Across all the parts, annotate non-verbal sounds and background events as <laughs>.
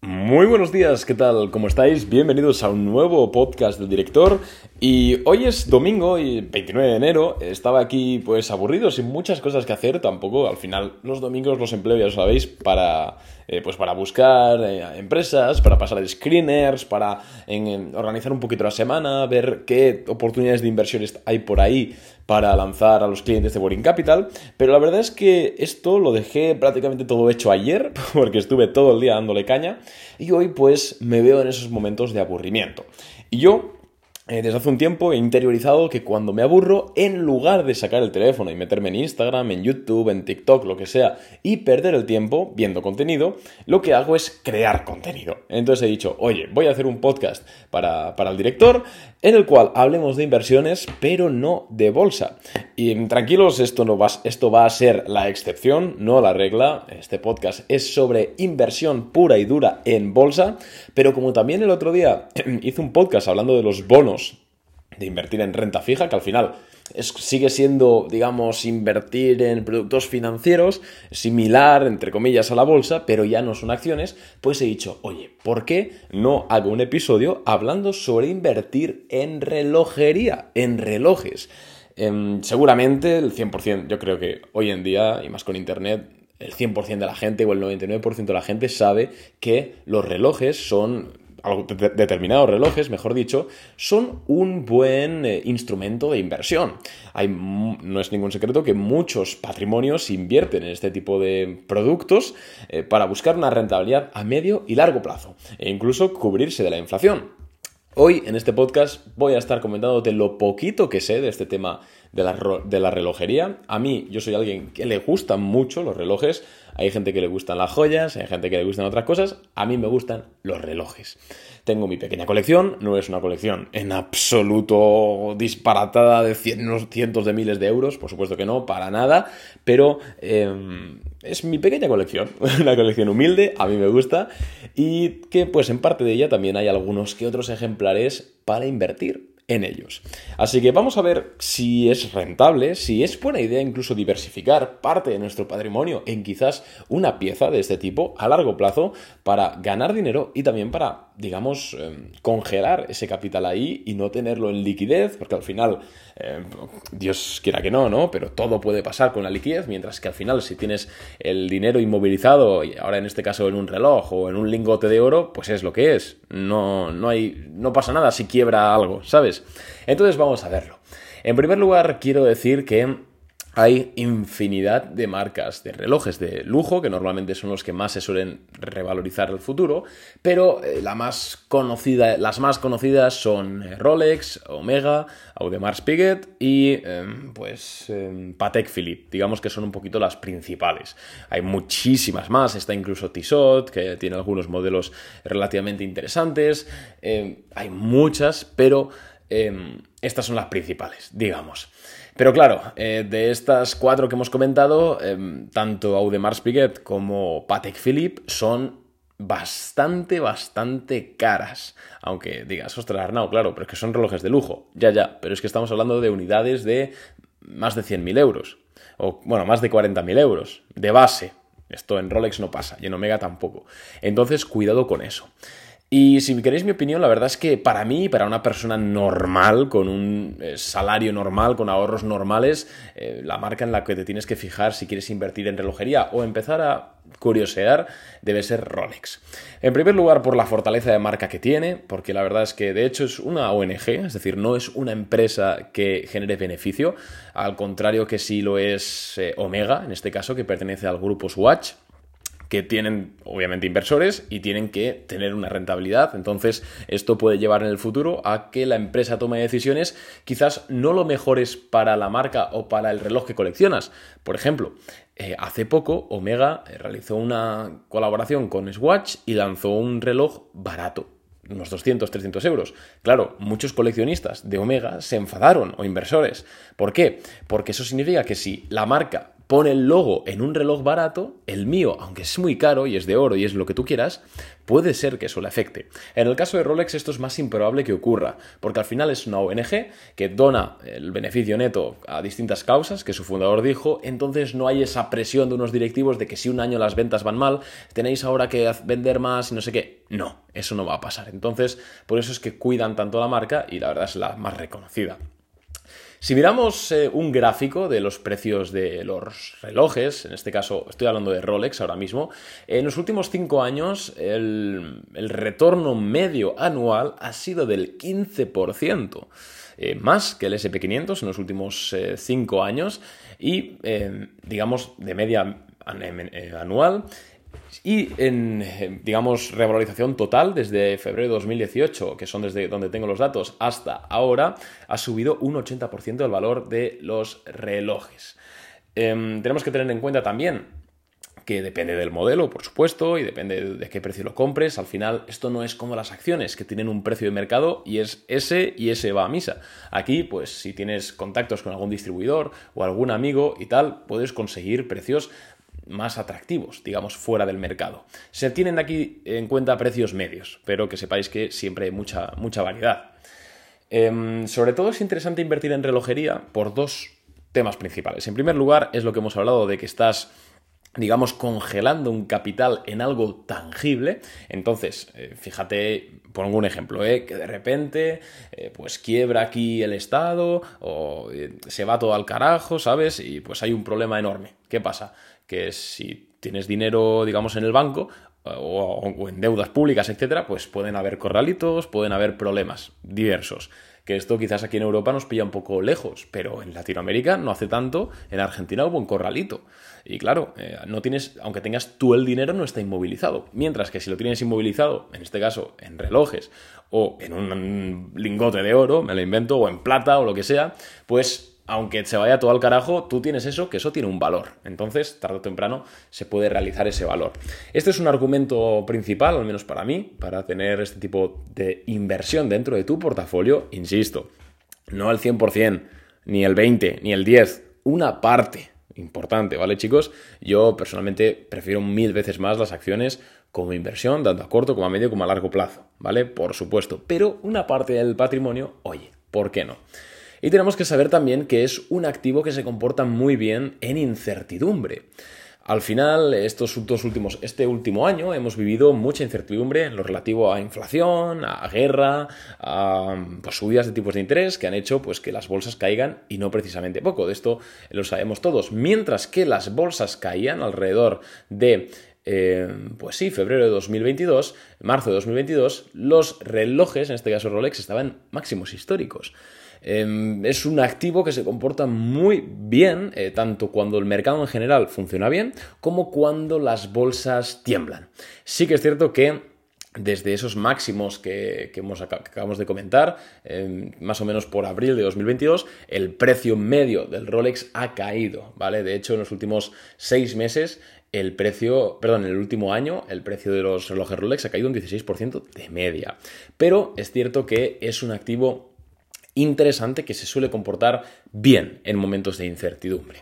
Muy buenos días, ¿qué tal? ¿Cómo estáis? Bienvenidos a un nuevo podcast del director. Y hoy es domingo y 29 de enero. Estaba aquí pues aburrido, sin muchas cosas que hacer. Tampoco, al final, los domingos los empleo, ya lo sabéis, para, eh, pues para buscar eh, empresas, para pasar screeners, para organizar un poquito la semana, ver qué oportunidades de inversiones hay por ahí para lanzar a los clientes de Boring Capital. Pero la verdad es que esto lo dejé prácticamente todo hecho ayer, <laughs> porque estuve todo el día dándole caña. Y hoy pues me veo en esos momentos de aburrimiento. Y yo eh, desde hace un tiempo he interiorizado que cuando me aburro, en lugar de sacar el teléfono y meterme en Instagram, en YouTube, en TikTok, lo que sea, y perder el tiempo viendo contenido, lo que hago es crear contenido. Entonces he dicho, oye, voy a hacer un podcast para, para el director en el cual hablemos de inversiones, pero no de bolsa. Y tranquilos, esto, no va, esto va a ser la excepción, no la regla. Este podcast es sobre inversión pura y dura en bolsa, pero como también el otro día <clears throat> hice un podcast hablando de los bonos, de invertir en renta fija, que al final sigue siendo, digamos, invertir en productos financieros, similar, entre comillas, a la bolsa, pero ya no son acciones, pues he dicho, oye, ¿por qué no hago un episodio hablando sobre invertir en relojería, en relojes? Em, seguramente el 100%, yo creo que hoy en día, y más con Internet, el 100% de la gente o el 99% de la gente sabe que los relojes son determinados relojes, mejor dicho, son un buen eh, instrumento de inversión. No es ningún secreto que muchos patrimonios invierten en este tipo de productos eh, para buscar una rentabilidad a medio y largo plazo e incluso cubrirse de la inflación. Hoy en este podcast voy a estar comentándote lo poquito que sé de este tema de la, de la, relojería. A mí, yo soy alguien que le gustan mucho los relojes. Hay gente que le gustan las joyas, hay gente que le gustan otras cosas. A mí me gustan los relojes. Tengo mi pequeña colección, no es una colección en absoluto disparatada de cientos de miles de euros, por supuesto que no, para nada, pero em, es mi pequeña colección, <laughs> una colección humilde, a mí me gusta, y que pues en parte de ella también hay algunos que otros ejemplares para invertir en ellos. Así que vamos a ver si es rentable, si es buena idea incluso diversificar parte de nuestro patrimonio en quizás una pieza de este tipo a largo plazo para ganar dinero y también para, digamos, em, congelar ese capital ahí y no tenerlo en liquidez, porque al final, em, Dios quiera que no, ¿no? Pero todo puede pasar con la liquidez, mientras que al final si tienes el dinero inmovilizado, y ahora en este caso en un reloj o en un lingote de oro, pues es lo que es. No, no, hay, no pasa nada si quiebra algo, ¿sabes? Entonces vamos a verlo. En primer lugar, quiero decir que hay infinidad de marcas de relojes de lujo, que normalmente son los que más se suelen revalorizar el futuro, pero eh, las más conocidas son eh, Rolex, Omega, Audemars Piguet y em, pues em, Patek Philippe, digamos que son un poquito las principales. Hay muchísimas más, está incluso Tissot, que tiene algunos modelos relativamente interesantes, em, hay muchas, pero Em, estas son las principales, digamos. Pero claro, eh, de estas cuatro que hemos comentado, em, tanto Audemars Piguet como Patek Philippe son bastante, bastante caras. Aunque digas, ostras, Arnau, claro, pero es que son relojes de lujo. Ya, ya, pero es que estamos hablando de unidades de más de 100.000 euros. O, bueno, más de 40.000 euros de base. Esto en Rolex no pasa y en Omega tampoco. Entonces, cuidado con eso. Y si queréis mi opinión, la verdad es que para mí, para una persona normal, con un eh, salario normal, con ahorros normales, eh, la marca en la que te tienes que fijar si quieres invertir en relojería o empezar a curiosear debe ser Rolex. En primer lugar, por la fortaleza de marca que tiene, porque la verdad es que de hecho es una ONG, es decir, no es una empresa que genere beneficio, al contrario que sí lo es eh, Omega, en este caso, que pertenece al grupo Swatch que tienen obviamente inversores y tienen que tener una rentabilidad. Entonces, esto puede llevar en el futuro a que la empresa tome decisiones quizás no lo mejores para la marca o para el reloj que coleccionas. Por ejemplo, eh, hace poco Omega eh, realizó una colaboración con Swatch y lanzó un reloj barato unos 200, 300 euros. Claro, muchos coleccionistas de Omega se enfadaron o inversores. ¿Por qué? Porque eso significa que si la marca pone el logo en un reloj barato, el mío, aunque es muy caro y es de oro y es lo que tú quieras, puede ser que eso le afecte. En el caso de Rolex esto es más improbable que ocurra, porque al final es una ONG que dona el beneficio neto a distintas causas, que su fundador dijo, entonces no hay esa presión de unos directivos de que si un año las ventas van mal, tenéis ahora que vender más y no sé qué. No, eso no va a pasar. Entonces, por eso es que cuidan tanto la marca y la verdad es la más reconocida. Si miramos eh, un gráfico de los precios de los relojes, en este caso estoy hablando de Rolex ahora mismo, en los últimos 5 años el, retorno medio anual ha sido del 15%. Eh, más que el SP500 en los últimos 5 eh, años y, digamos, de media anual y en, digamos, revalorización total desde febrero de 2018, que son desde donde tengo los datos, hasta ahora, ha subido un 80% el valor de los relojes. Em, tenemos que tener en cuenta también que depende del modelo, por supuesto, y depende de qué precio lo compres. Al final, esto no es como las acciones, que tienen un precio de mercado y es ese y ese va a misa. Aquí, pues, si tienes contactos con algún distribuidor o algún amigo y tal, puedes conseguir precios más atractivos, digamos, fuera del mercado. Se tienen aquí en cuenta precios medios, pero que sepáis que siempre hay mucha, mucha variedad. Em, sobre todo es interesante invertir en relojería por dos temas principales. En primer lugar, es lo que hemos hablado de que estás digamos, congelando un capital en algo tangible. Entonces, eh, fíjate, pongo un ejemplo, ¿eh? que de repente, eh, pues quiebra aquí el Estado o se va todo al carajo, ¿sabes? Y pues hay un problema enorme. ¿Qué pasa? Que si tienes dinero, digamos, en el banco o, en deudas públicas, etcétera, pues pueden haber corralitos, pueden haber problemas diversos. Que esto quizás aquí en Europa nos pilla un poco lejos, pero en Latinoamérica no hace tanto, en Argentina hubo un corralito. Y claro, eh, no tienes, aunque tengas tú el dinero, no está inmovilizado. Mientras que si lo tienes inmovilizado, en este caso en relojes o en un lingote de oro, me lo invento, o en plata o lo que sea, pues aunque se vaya todo al carajo, tú tienes eso, que eso tiene un valor. Entonces, tarde o temprano, se puede realizar ese valor. Este es un argumento principal, al menos para mí, para tener este tipo de inversión dentro de tu portafolio, insisto, no el 100%, ni el 20%, ni el 10%, una parte importante, ¿vale chicos? Yo personalmente prefiero mil veces más las acciones como inversión, tanto a corto como a medio como a largo plazo, ¿vale? Por supuesto, pero una parte del patrimonio, oye, ¿por qué no? Y tenemos que saber también que es un activo que se comporta muy bien en incertidumbre. Al final, estos últimos, este último año hemos vivido mucha incertidumbre en lo relativo a inflación, a guerra, a pues, subidas de tipos de interés que han hecho pues, que las bolsas caigan y no precisamente poco. De esto lo sabemos todos. Mientras que las bolsas caían alrededor de eh, pues sí, febrero de 2022, marzo de 2022, los relojes, en este caso Rolex, estaban máximos históricos. Em, es un activo que se comporta muy bien, eh, tanto cuando el mercado en general funciona bien, como cuando las bolsas tiemblan. Sí que es cierto que desde esos máximos que, acabamos de comentar, em, más o menos por abril de 2022, el precio medio del Rolex ha caído, ¿vale? De hecho, en los últimos seis meses, el precio, perdón, en el último año, el precio de los relojes Rolex ha caído un 16% de media. Pero es cierto que es un activo interesante que se suele comportar bien en momentos de incertidumbre.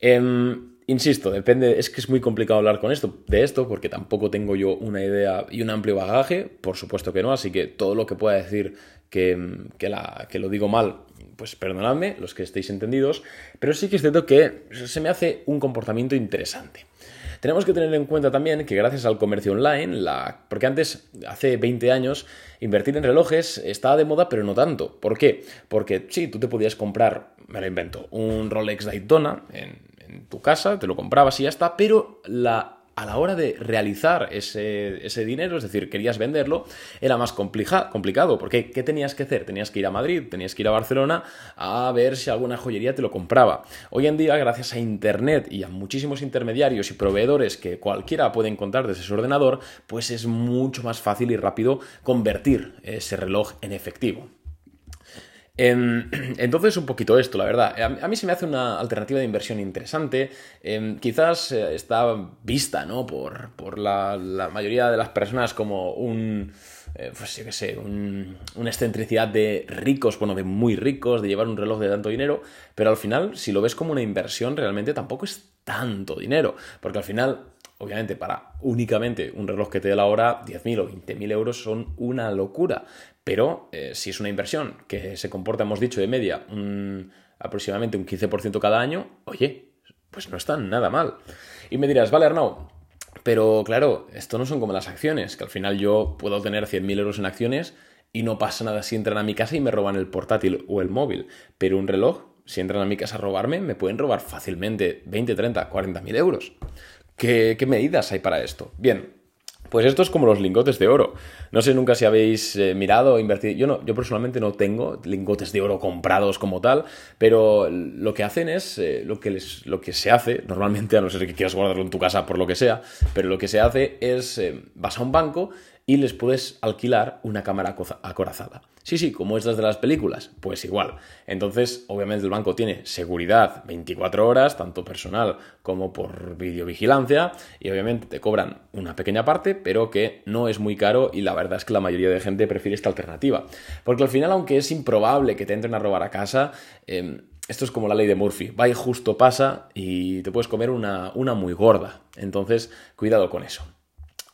Em, insisto, depende, es que es muy complicado hablar con esto, de esto, porque tampoco tengo yo una idea y un amplio bagaje, por supuesto que no, así que todo lo que pueda decir que, que lo digo mal, pues perdonadme, los que estéis entendidos, pero sí que es cierto que se me hace un comportamiento interesante. Tenemos que tener en cuenta también que gracias al comercio online, la... porque antes, hace 20 años, invertir en relojes estaba de moda, pero no tanto. ¿Por qué? Porque sí, tú te podías comprar, me lo invento, un Rolex Daytona en, en tu casa, te lo comprabas y ya está, pero la a la hora de realizar ese, dinero, es decir, querías venderlo, era más complicado. Porque ¿qué tenías que hacer? Tenías que ir a Madrid, tenías que ir a Barcelona a ver si alguna joyería te lo compraba. Hoy en día, gracias a Internet y a muchísimos intermediarios y proveedores que cualquiera puede encontrar desde su ordenador, pues es mucho más fácil y rápido convertir ese reloj en efectivo. Em, <clears throat> entonces, un poquito esto, la verdad. A mí se me hace una alternativa de inversión interesante. Em, quizás eh, está vista, ¿no? Por, por la, mayoría de las personas como un. Eh, pues yo qué sé, una excentricidad de ricos, bueno, de muy ricos, de llevar un reloj de tanto dinero, pero al final, si lo ves como una inversión, realmente tampoco es tanto dinero, porque al final Obviamente, para únicamente un reloj que te dé la hora, 10.000 o 20.000 euros son una locura. Pero eh, si es una inversión que se comporta, hemos dicho, de media aproximadamente un 15% cada año, oye, pues no está nada mal. Y me dirás, vale, Arnau, pero claro, esto no son como las acciones, que al final yo puedo tener 100.000 euros en acciones y no pasa nada si entran a mi casa y me roban el portátil o el móvil. Pero un reloj, si entran a mi casa a robarme, me pueden robar fácilmente 20, 30, 40.000 euros. ¿Qué, medidas hay para esto? Bien, pues esto es como los lingotes de oro. No sé nunca si habéis eh, mirado o invertido. Yo, no, yo personalmente no tengo lingotes de oro comprados como tal, pero lo que hacen es eh, lo, que les, lo que se hace, normalmente, a no ser que quieras guardarlo en tu casa por lo que sea, pero lo que se hace es eh, vas a un banco y les puedes alquilar una cámara acorazada. Sí, sí, como estas de las películas, pues igual. Entonces, obviamente el banco tiene seguridad 24 horas, tanto personal como por videovigilancia, y obviamente te cobran una pequeña parte, pero que no es muy caro y la verdad es que la mayoría de gente prefiere esta alternativa. Porque al final, aunque es improbable que te entren a robar a casa, em, esto es como la ley de Murphy, va y justo pasa y te puedes comer una, una muy gorda. Entonces, cuidado con eso.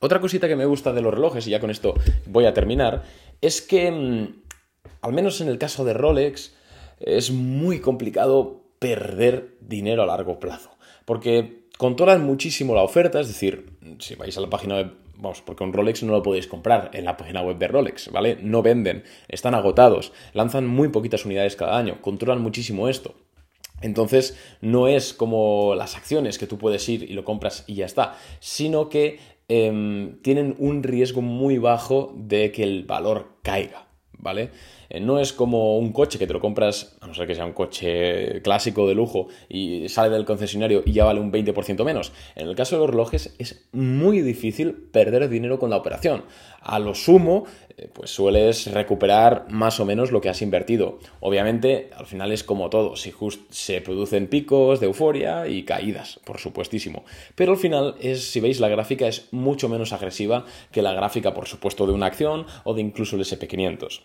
Otra cosita que me gusta de los relojes, y ya con esto voy a terminar, es que, mm, al menos en el caso de Rolex, es muy complicado perder dinero a largo plazo. Porque controlan muchísimo la oferta, es decir, si vais a la página web, vamos, porque un Rolex no lo podéis comprar en la página web de Rolex, ¿vale? No venden, están agotados, lanzan muy poquitas unidades cada año, controlan muchísimo esto. Entonces, no es como las acciones que tú puedes ir y lo compras y ya está, sino que Em, tienen un riesgo muy bajo de que el valor caiga, ¿vale? Eh, no es como un coche que te lo compras, a no ser que sea un coche clásico de lujo y sale del concesionario y ya vale un 20% menos. En el caso de los relojes es muy difícil perder dinero con la operación. A lo sumo, eh, pues sueles recuperar más o menos lo que has invertido. Obviamente, al final es como todo, si se producen picos de euforia y caídas, por supuestísimo. Pero al final es, si veis la gráfica, es mucho menos agresiva que la gráfica, por supuesto, de una acción o de incluso el SP500.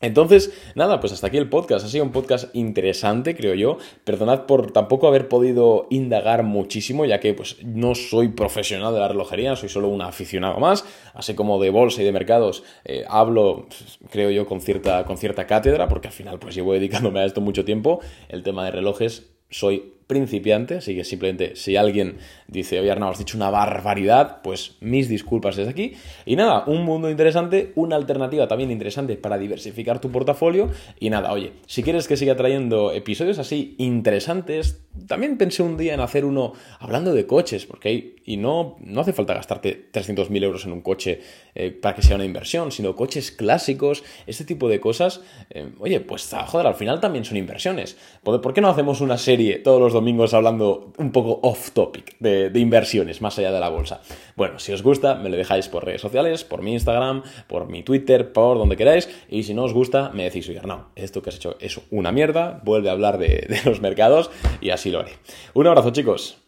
Entonces, nada, pues hasta aquí el podcast. Ha sido un podcast interesante, creo yo. Perdonad por tampoco haber podido indagar muchísimo, ya que pues no soy profesional de la relojería, soy solo un aficionado más. Así como de bolsa y de mercados eh, hablo, creo yo, con cierta, con cierta cátedra, porque al final pues llevo dedicándome a esto mucho tiempo. El tema de relojes soy principiante, así que simplemente si alguien dice, oye Arnau, has dicho una barbaridad, pues mis disculpas desde aquí. Y nada, un mundo interesante, una alternativa también interesante para diversificar tu portafolio. Y nada, oye, si quieres que siga trayendo episodios así interesantes, también pensé un día en hacer uno hablando de coches, porque y no, no hace falta gastarte 300.000 euros en un coche eh, para que sea una inversión, sino coches clásicos, este tipo de cosas. Eh, oye, pues joder, al final también son inversiones. ¿Por qué no hacemos una serie todos los domingos hablando un poco off topic de, inversiones, más allá de la bolsa. Bueno, si os gusta, me lo dejáis por redes sociales, por mi Instagram, por mi Twitter, por donde queráis. Y si no os gusta, me decís, oye, no, esto que has hecho es una mierda, vuelve a hablar de, de los mercados y así lo haré. Un abrazo, chicos.